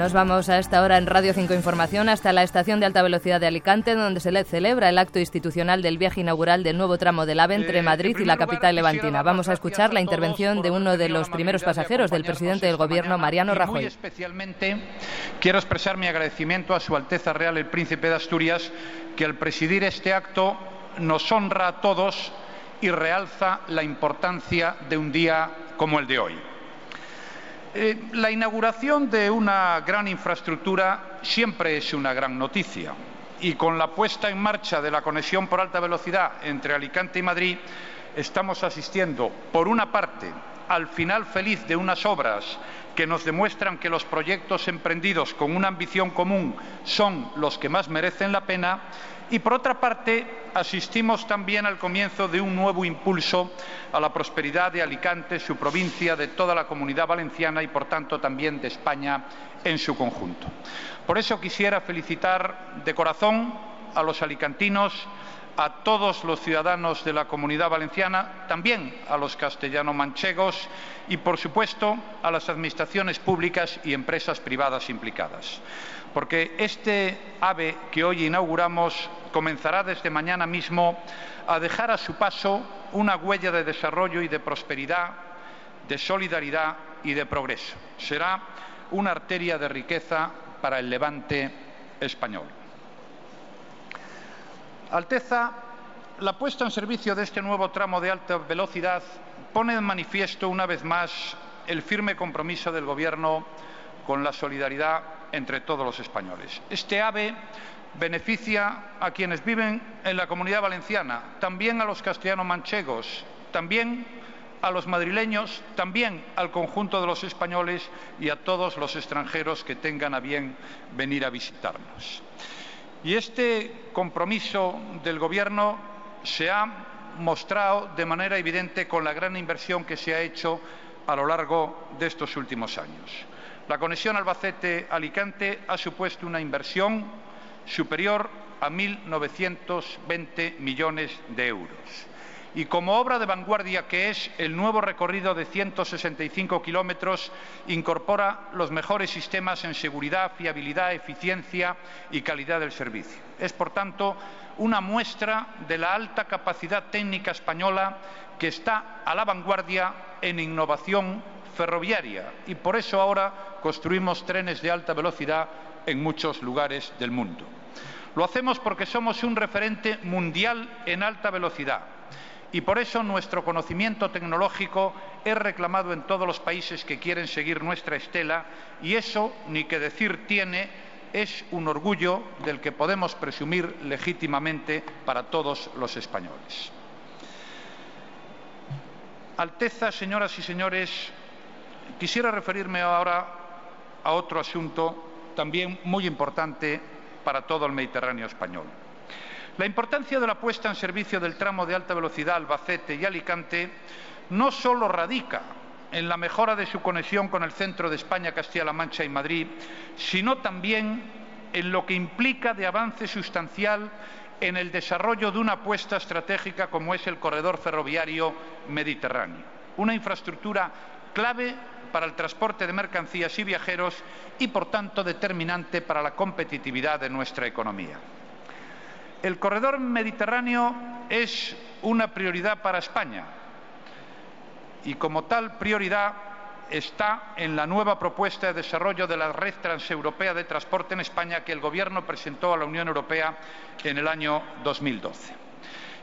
Nos vamos a esta hora en Radio 5 Información hasta la estación de alta velocidad de Alicante, donde se le celebra el acto institucional del viaje inaugural del nuevo tramo del AVE entre eh, Madrid y la capital levantina. Vamos a escuchar la intervención de uno de los primeros pasajeros del presidente del Gobierno, Mariano Rajoy. Muy especialmente quiero expresar mi agradecimiento a Su Alteza Real el Príncipe de Asturias, que al presidir este acto nos honra a todos y realza la importancia de un día como el de hoy. Eh, la inauguración de una gran infraestructura siempre es una gran noticia. Y con la puesta en marcha de la conexión por alta velocidad entre Alicante y Madrid estamos asistiendo, por una parte, al final feliz de unas obras que nos demuestran que los proyectos emprendidos con una ambición común son los que más merecen la pena y, por otra parte, asistimos también al comienzo de un nuevo impulso a la prosperidad de Alicante, su provincia, de toda la comunidad valenciana y, por tanto, también de España en su conjunto. Por eso quisiera felicitar de corazón a los alicantinos, a todos los ciudadanos de la comunidad valenciana, también a los castellano-manchegos y, por supuesto, a las administraciones públicas y empresas privadas implicadas. Porque este AVE que hoy inauguramos comenzará desde mañana mismo a dejar a su paso una huella de desarrollo y de prosperidad, de solidaridad y de progreso. Será una arteria de riqueza para el levante español. Alteza, la puesta en servicio de este nuevo tramo de alta velocidad pone en manifiesto una vez más el firme compromiso del Gobierno con la solidaridad entre todos los españoles. Este AVE beneficia a quienes viven en la comunidad valenciana, también a los castellano-manchegos, también a los madrileños, también al conjunto de los españoles y a todos los extranjeros que tengan a bien venir a visitarnos. Y este compromiso del Gobierno se ha mostrado de manera evidente con la gran inversión que se ha hecho a lo largo de estos últimos años. La conexión Albacete-Alicante ha supuesto una inversión superior a 1.920 millones de euros. Y como obra de vanguardia que es, el nuevo recorrido de 165 kilómetros incorpora los mejores sistemas en seguridad, fiabilidad, eficiencia y calidad del servicio. Es, por tanto, una muestra de la alta capacidad técnica española que está a la vanguardia en innovación ferroviaria y por eso ahora construimos trenes de alta velocidad en muchos lugares del mundo. Lo hacemos porque somos un referente mundial en alta velocidad y por eso nuestro conocimiento tecnológico es reclamado en todos los países que quieren seguir nuestra estela y eso, ni que decir tiene, es un orgullo del que podemos presumir legítimamente para todos los españoles. Alteza, señoras y señores, Quisiera referirme ahora a otro asunto también muy importante para todo el Mediterráneo español. La importancia de la puesta en servicio del tramo de alta velocidad Albacete y Alicante no solo radica en la mejora de su conexión con el centro de España, Castilla-La Mancha y Madrid, sino también en lo que implica de avance sustancial en el desarrollo de una apuesta estratégica como es el corredor ferroviario mediterráneo, una infraestructura clave para el transporte de mercancías y viajeros y, por tanto, determinante para la competitividad de nuestra economía. El corredor mediterráneo es una prioridad para España y, como tal prioridad, está en la nueva propuesta de desarrollo de la red transeuropea de transporte en España que el Gobierno presentó a la Unión Europea en el año 2012.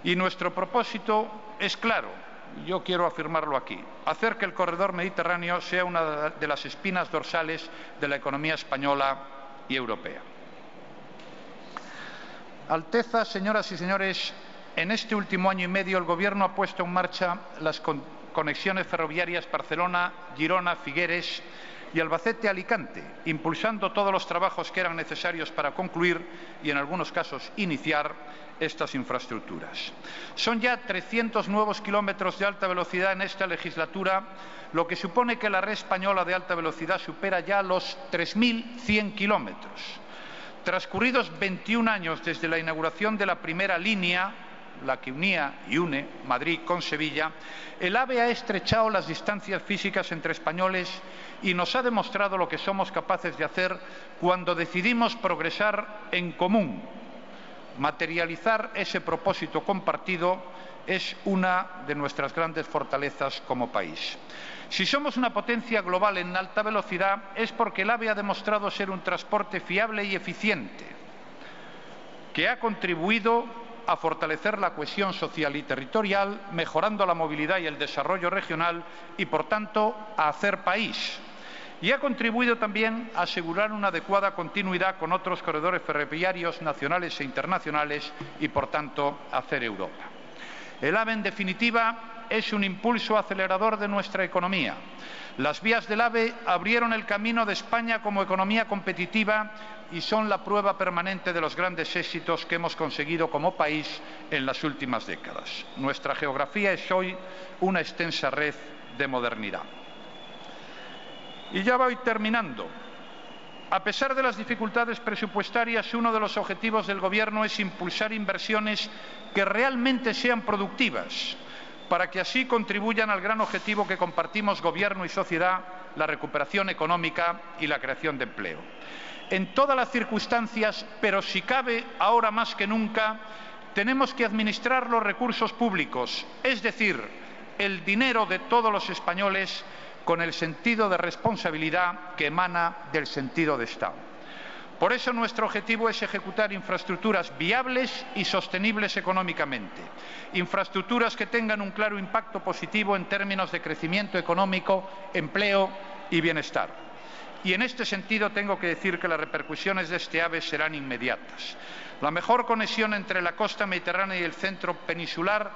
Y nuestro propósito es claro yo quiero afirmarlo aquí, hacer que el corredor mediterráneo sea una de las espinas dorsales de la economía española y europea. Alteza, señoras y señores, en este último año y medio el Gobierno ha puesto en marcha las conexiones ferroviarias Barcelona, Girona, Figueres y Albacete-Alicante, impulsando todos los trabajos que eran necesarios para concluir y, en algunos casos, iniciar estas infraestructuras. Son ya 300 nuevos kilómetros de alta velocidad en esta legislatura, lo que supone que la red española de alta velocidad supera ya los 3.100 kilómetros. Transcurridos 21 años desde la inauguración de la primera línea, la que unía y une Madrid con Sevilla, el AVE ha estrechado las distancias físicas entre españoles y nos ha demostrado lo que somos capaces de hacer cuando decidimos progresar en común. Materializar ese propósito compartido es una de nuestras grandes fortalezas como país. Si somos una potencia global en alta velocidad es porque el AVE ha demostrado ser un transporte fiable y eficiente, que ha contribuido a fortalecer la cohesión social y territorial, mejorando la movilidad y el desarrollo regional y, por tanto, a hacer país. Y ha contribuido también a asegurar una adecuada continuidad con otros corredores ferroviarios nacionales e internacionales y, por tanto, a hacer Europa. El AVE, en definitiva, es un impulso acelerador de nuestra economía. Las vías del AVE abrieron el camino de España como economía competitiva y son la prueba permanente de los grandes éxitos que hemos conseguido como país en las últimas décadas. Nuestra geografía es hoy una extensa red de modernidad. Y ya voy terminando. A pesar de las dificultades presupuestarias, uno de los objetivos del Gobierno es impulsar inversiones que realmente sean productivas para que así contribuyan al gran objetivo que compartimos Gobierno y sociedad, la recuperación económica y la creación de empleo. En todas las circunstancias, pero si cabe ahora más que nunca, tenemos que administrar los recursos públicos, es decir, el dinero de todos los españoles con el sentido de responsabilidad que emana del sentido de Estado. Por eso nuestro objetivo es ejecutar infraestructuras viables y sostenibles económicamente, infraestructuras que tengan un claro impacto positivo en términos de crecimiento económico, empleo y bienestar. Y en este sentido tengo que decir que las repercusiones de este AVE serán inmediatas. La mejor conexión entre la costa mediterránea y el centro peninsular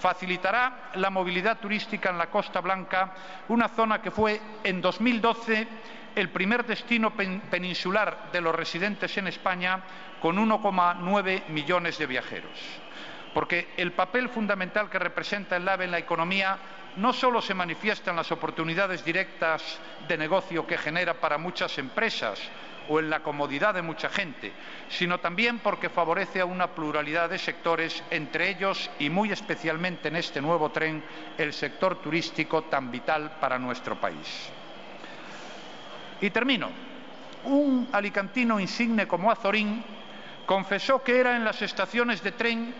facilitará la movilidad turística en la Costa Blanca, una zona que fue en 2012 el primer destino peninsular de los residentes en España con 1,9 millones de viajeros. Porque el papel fundamental que representa el AVE en la economía no solo se manifiesta en las oportunidades directas de negocio que genera para muchas empresas o en la comodidad de mucha gente, sino también porque favorece a una pluralidad de sectores, entre ellos y muy especialmente en este nuevo tren, el sector turístico tan vital para nuestro país. Y termino. Un alicantino insigne como Azorín confesó que era en las estaciones de tren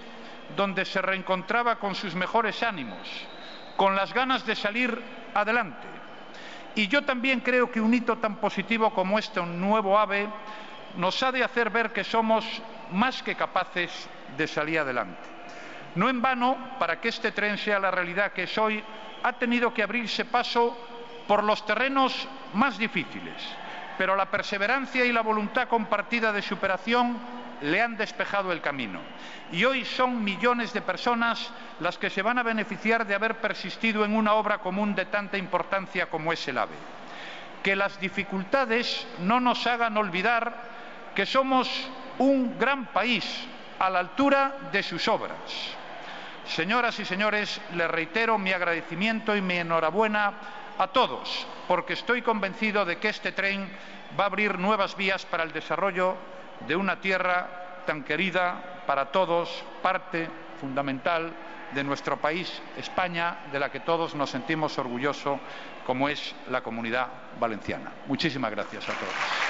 donde se reencontraba con sus mejores ánimos, con las ganas de salir adelante. Y yo también creo que un hito tan positivo como este, un nuevo AVE, nos ha de hacer ver que somos más que capaces de salir adelante. No en vano, para que este tren sea la realidad que es hoy, ha tenido que abrirse paso por los terrenos más difíciles, pero la perseverancia y la voluntad compartida de superación le han despejado el camino. Y hoy son millones de personas las que se van a beneficiar de haber persistido en una obra común de tanta importancia como es el AVE. Que las dificultades no nos hagan olvidar que somos un gran país a la altura de sus obras. Señoras y señores, les reitero mi agradecimiento y mi enhorabuena a todos, porque estoy convencido de que este tren va a abrir nuevas vías para el desarrollo de una tierra tan querida para todos, parte fundamental de nuestro país, España, de la que todos nos sentimos orgullosos, como es la comunidad valenciana. Muchísimas gracias a todos.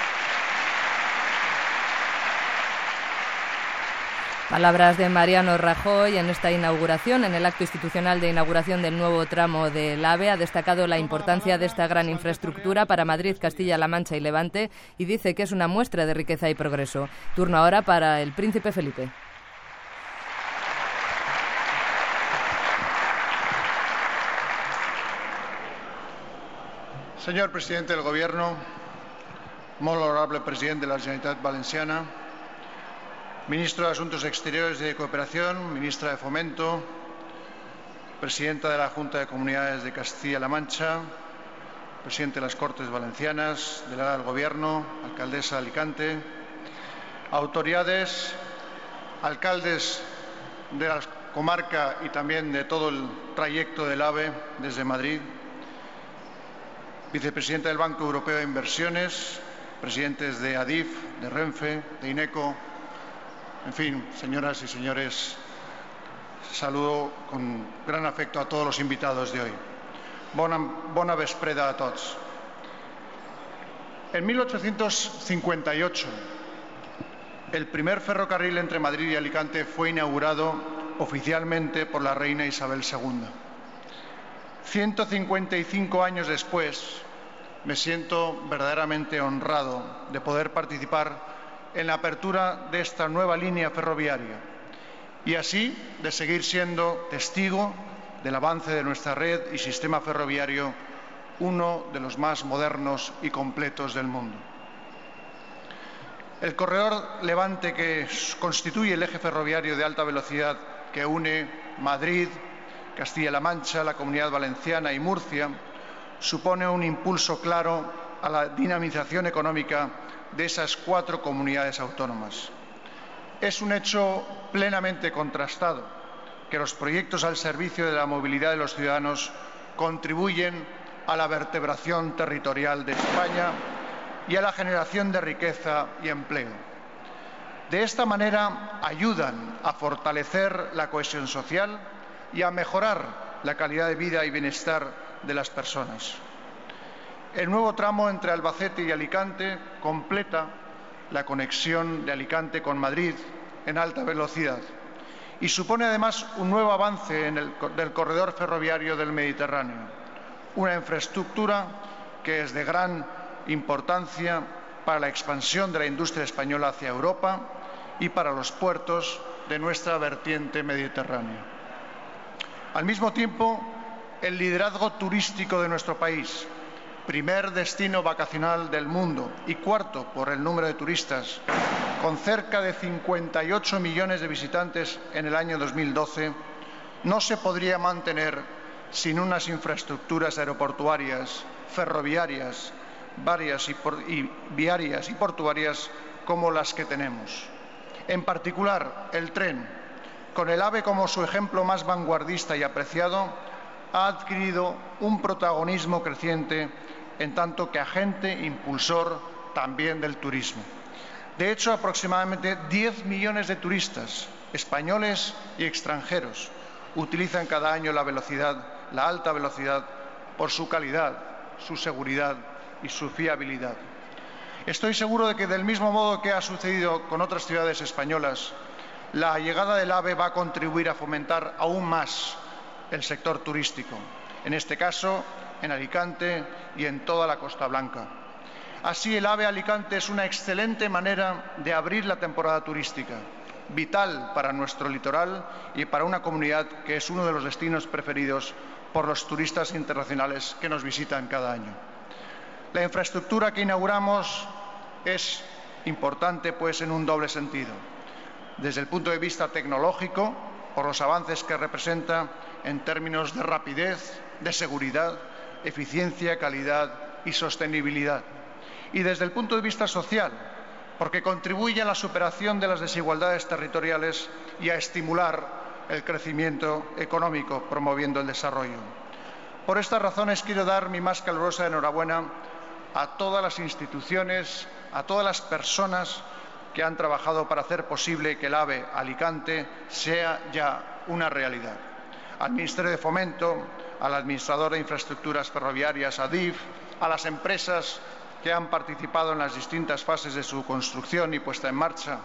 Palabras de Mariano Rajoy en esta inauguración, en el acto institucional de inauguración del nuevo tramo del AVE. Ha destacado la importancia de esta gran infraestructura para Madrid, Castilla-La Mancha y Levante y dice que es una muestra de riqueza y progreso. Turno ahora para el príncipe Felipe. Señor presidente del Gobierno, muy honorable presidente de la Generalitat Valenciana, Ministro de Asuntos Exteriores y de Cooperación, Ministra de Fomento, Presidenta de la Junta de Comunidades de Castilla-La Mancha, Presidente de las Cortes Valencianas, delegada del Gobierno, Alcaldesa de Alicante, autoridades, alcaldes de la comarca y también de todo el trayecto del AVE desde Madrid, Vicepresidenta del Banco Europeo de Inversiones, presidentes de ADIF, de Renfe, de INECO, en fin, señoras y señores Saludo con gran afecto a todos los invitados de hoy. Bona, bona vespreda a todos. En 1858, el primer ferrocarril entre Madrid y Alicante fue inaugurado oficialmente por la reina Isabel II. 155 años después, me siento verdaderamente honrado de poder participar en la apertura de esta nueva línea ferroviaria y así de seguir siendo testigo del avance de nuestra red y sistema ferroviario, uno de los más modernos y completos del mundo. El corredor Levante, que constituye el eje ferroviario de alta velocidad que une Madrid, Castilla-La Mancha, la Comunidad Valenciana y Murcia, supone un impulso claro a la dinamización económica de esas cuatro comunidades autónomas. Es un hecho plenamente contrastado que los proyectos al servicio de la movilidad de los ciudadanos contribuyen a la vertebración territorial de España y a la generación de riqueza y empleo. De esta manera ayudan a fortalecer la cohesión social y a mejorar la calidad de vida y bienestar de las personas. El nuevo tramo entre Albacete y Alicante completa la conexión de Alicante con Madrid en alta velocidad y supone además un nuevo avance en el, del corredor ferroviario del Mediterráneo, una infraestructura que es de gran importancia para la expansión de la industria española hacia Europa y para los puertos de nuestra vertiente mediterránea. Al mismo tiempo, el liderazgo turístico de nuestro país, primer destino vacacional del mundo y cuarto por el número de turistas, con cerca de 58 millones de visitantes en el año 2012, no se podría mantener sin unas infraestructuras aeroportuarias, ferroviarias, varias y, y viarias y portuarias como las que tenemos. En particular, el tren, con el AVE como su ejemplo más vanguardista y apreciado, ha adquirido un protagonismo creciente en tanto que agente impulsor también del turismo. De hecho, aproximadamente 10 millones de turistas españoles y extranjeros utilizan cada año la velocidad, la alta velocidad, por su calidad, su seguridad y su fiabilidad. Estoy seguro de que, del mismo modo que ha sucedido con otras ciudades españolas, la llegada del AVE va a contribuir a fomentar aún más el sector turístico, en este caso en Alicante y en toda la Costa Blanca. Así, el AVE Alicante es una excelente manera de abrir la temporada turística, vital para nuestro litoral y para una comunidad que es uno de los destinos preferidos por los turistas internacionales que nos visitan cada año. La infraestructura que inauguramos es importante, pues, en un doble sentido. Desde el punto de vista tecnológico, por los avances que representa en términos de rapidez, de seguridad, eficiencia, calidad y sostenibilidad. Y desde el punto de vista social, porque contribuye a la superación de las desigualdades territoriales y a estimular el crecimiento económico, promoviendo el desarrollo. Por estas razones quiero dar mi más calurosa enhorabuena a todas las instituciones, a todas las personas que han trabajado para hacer posible que el AVE Alicante sea ya una realidad. Al Ministerio de Fomento, al Administrador de Infraestructuras Ferroviarias, ADIF, a las empresas que han participado en las distintas fases de su construcción y puesta en marcha.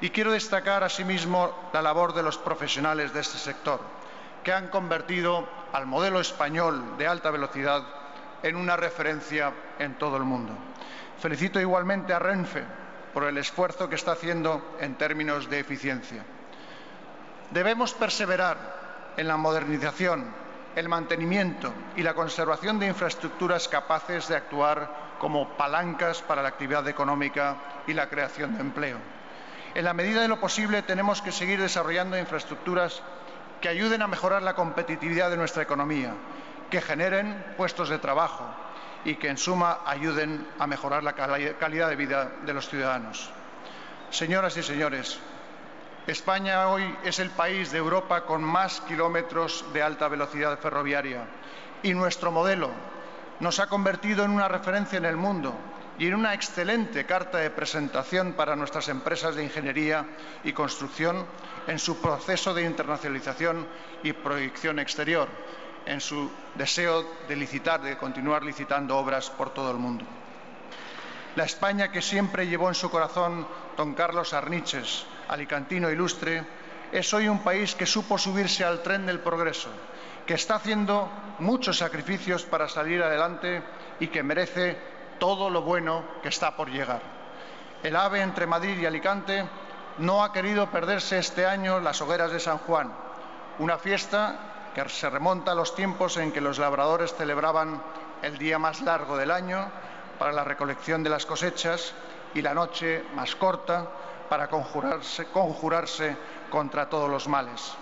Y quiero destacar asimismo la labor de los profesionales de este sector, que han convertido al modelo español de alta velocidad en una referencia en todo el mundo. Felicito igualmente a Renfe por el esfuerzo que está haciendo en términos de eficiencia. Debemos perseverar en la modernización, el mantenimiento y la conservación de infraestructuras capaces de actuar como palancas para la actividad económica y la creación de empleo. En la medida de lo posible tenemos que seguir desarrollando infraestructuras que ayuden a mejorar la competitividad de nuestra economía que generen puestos de trabajo y que, en suma, ayuden a mejorar la calidad de vida de los ciudadanos. Señoras y señores, España hoy es el país de Europa con más kilómetros de alta velocidad ferroviaria y nuestro modelo nos ha convertido en una referencia en el mundo y en una excelente carta de presentación para nuestras empresas de ingeniería y construcción en su proceso de internacionalización y proyección exterior, en su deseo de licitar, de continuar licitando obras por todo el mundo. La España que siempre llevó en su corazón don Carlos Arniches, alicantino ilustre, es hoy un país que supo subirse al tren del progreso, que está haciendo muchos sacrificios para salir adelante y que merece todo lo bueno que está por llegar. El AVE entre Madrid y Alicante no ha querido perderse este año las hogueras de San Juan, una fiesta que se remonta a los tiempos en que los labradores celebraban el día más largo del año para la recolección de las cosechas y la noche más corta para conjurarse, contra todos los males.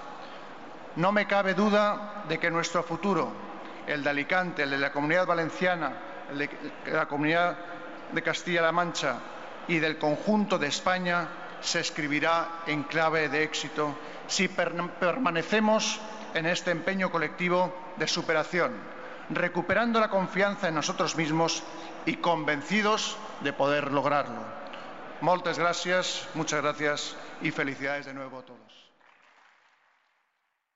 No me cabe duda de que nuestro futuro, el de Alicante, el de la Comunidad Valenciana, de la Comunidad de Castilla-La Mancha y del conjunto de España, se escribirá en clave de éxito si permanecemos en este empeño colectivo de superación, recuperando la confianza en nosotros mismos y convencidos de poder lograrlo. Moltes gracias, muchas gracias y felicidades de nuevo a todos.